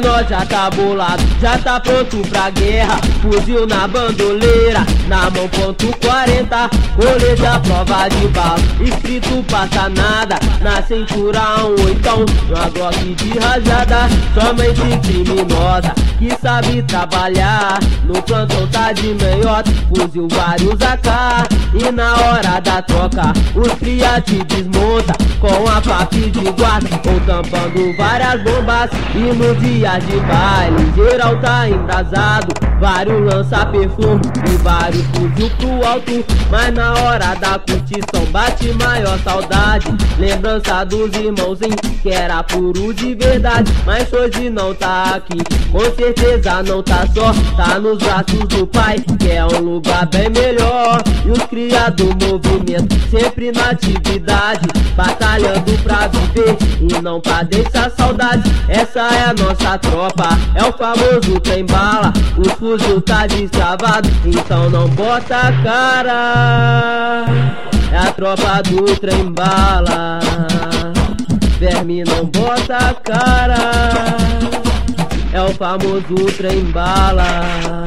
menor já tá bolado, já tá pronto pra guerra. Fuzil na bandoleira, na mão ponto 40. Coleta prova de bala, escrito passa nada. Na cintura um oitão, uma glock de rajada. Somente criminosa, que sabe trabalhar. No plantão tá de meiota, fuzil vários AK. E na hora da troca, os cria te desmonta. Com a papi de guarda, ou tampando várias bombas. E no dia de baile, geral tá embrasado. Vários lança perfume e vários fuzil pro alto. Mas na hora da curtição bate maior saudade. Lembrança dos irmãozinhos que era puro de verdade. Mas hoje não tá aqui, com certeza não tá só. Tá nos braços do pai, que é um lugar bem melhor. E os criados do movimento sempre na atividade. Batalhando pra viver e não pra deixar saudade. Essa é a nossa tropa, é o famoso trem bala. O fuzil tá destravado, então não bota a cara. É a tropa do trem bala. Verme não bota a cara. É o famoso trem bala.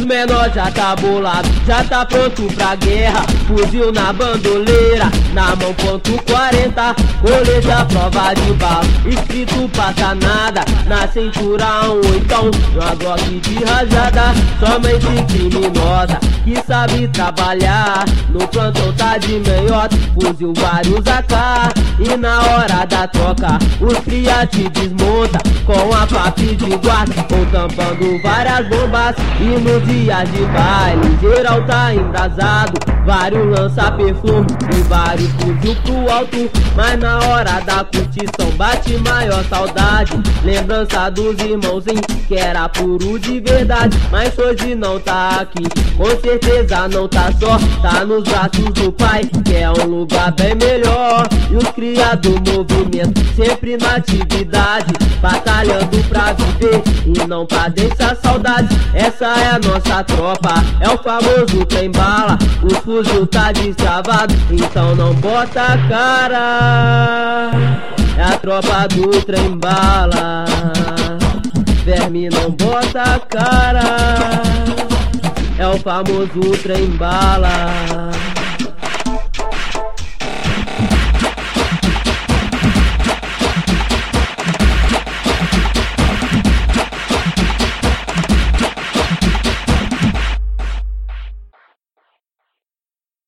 Os menor já tá bolado, já tá pronto pra guerra. Fuzil na bandoleira, na mão ponto 40. Coleta prova de bala, escrito passa nada. Na cintura um oitão, uma glock de rajada. Somente criminosa, que sabe trabalhar. No plantão tá de meiota, fuzil vários AK. E na hora da troca, os cria te desmonta. Com a papi de guarda, ou tampando várias bombas. E no dia de baile, geral tá embrasado. Vários lança perfume e vários fuzil pro alto. Mas na hora da curtição bate maior saudade. Lembrança dos irmãozinhos que era puro de verdade. Mas hoje não tá aqui, com certeza não tá só. Tá nos braços do pai, que é um lugar bem melhor. E os criados do movimento sempre na atividade. Batalhando pra viver e não pra deixar saudade. Essa é a nossa tropa, é o famoso trem bala. O fuzil tá destravado, então não bota a cara. É a tropa do trem bala. Verme não bota a cara. É o famoso trem bala.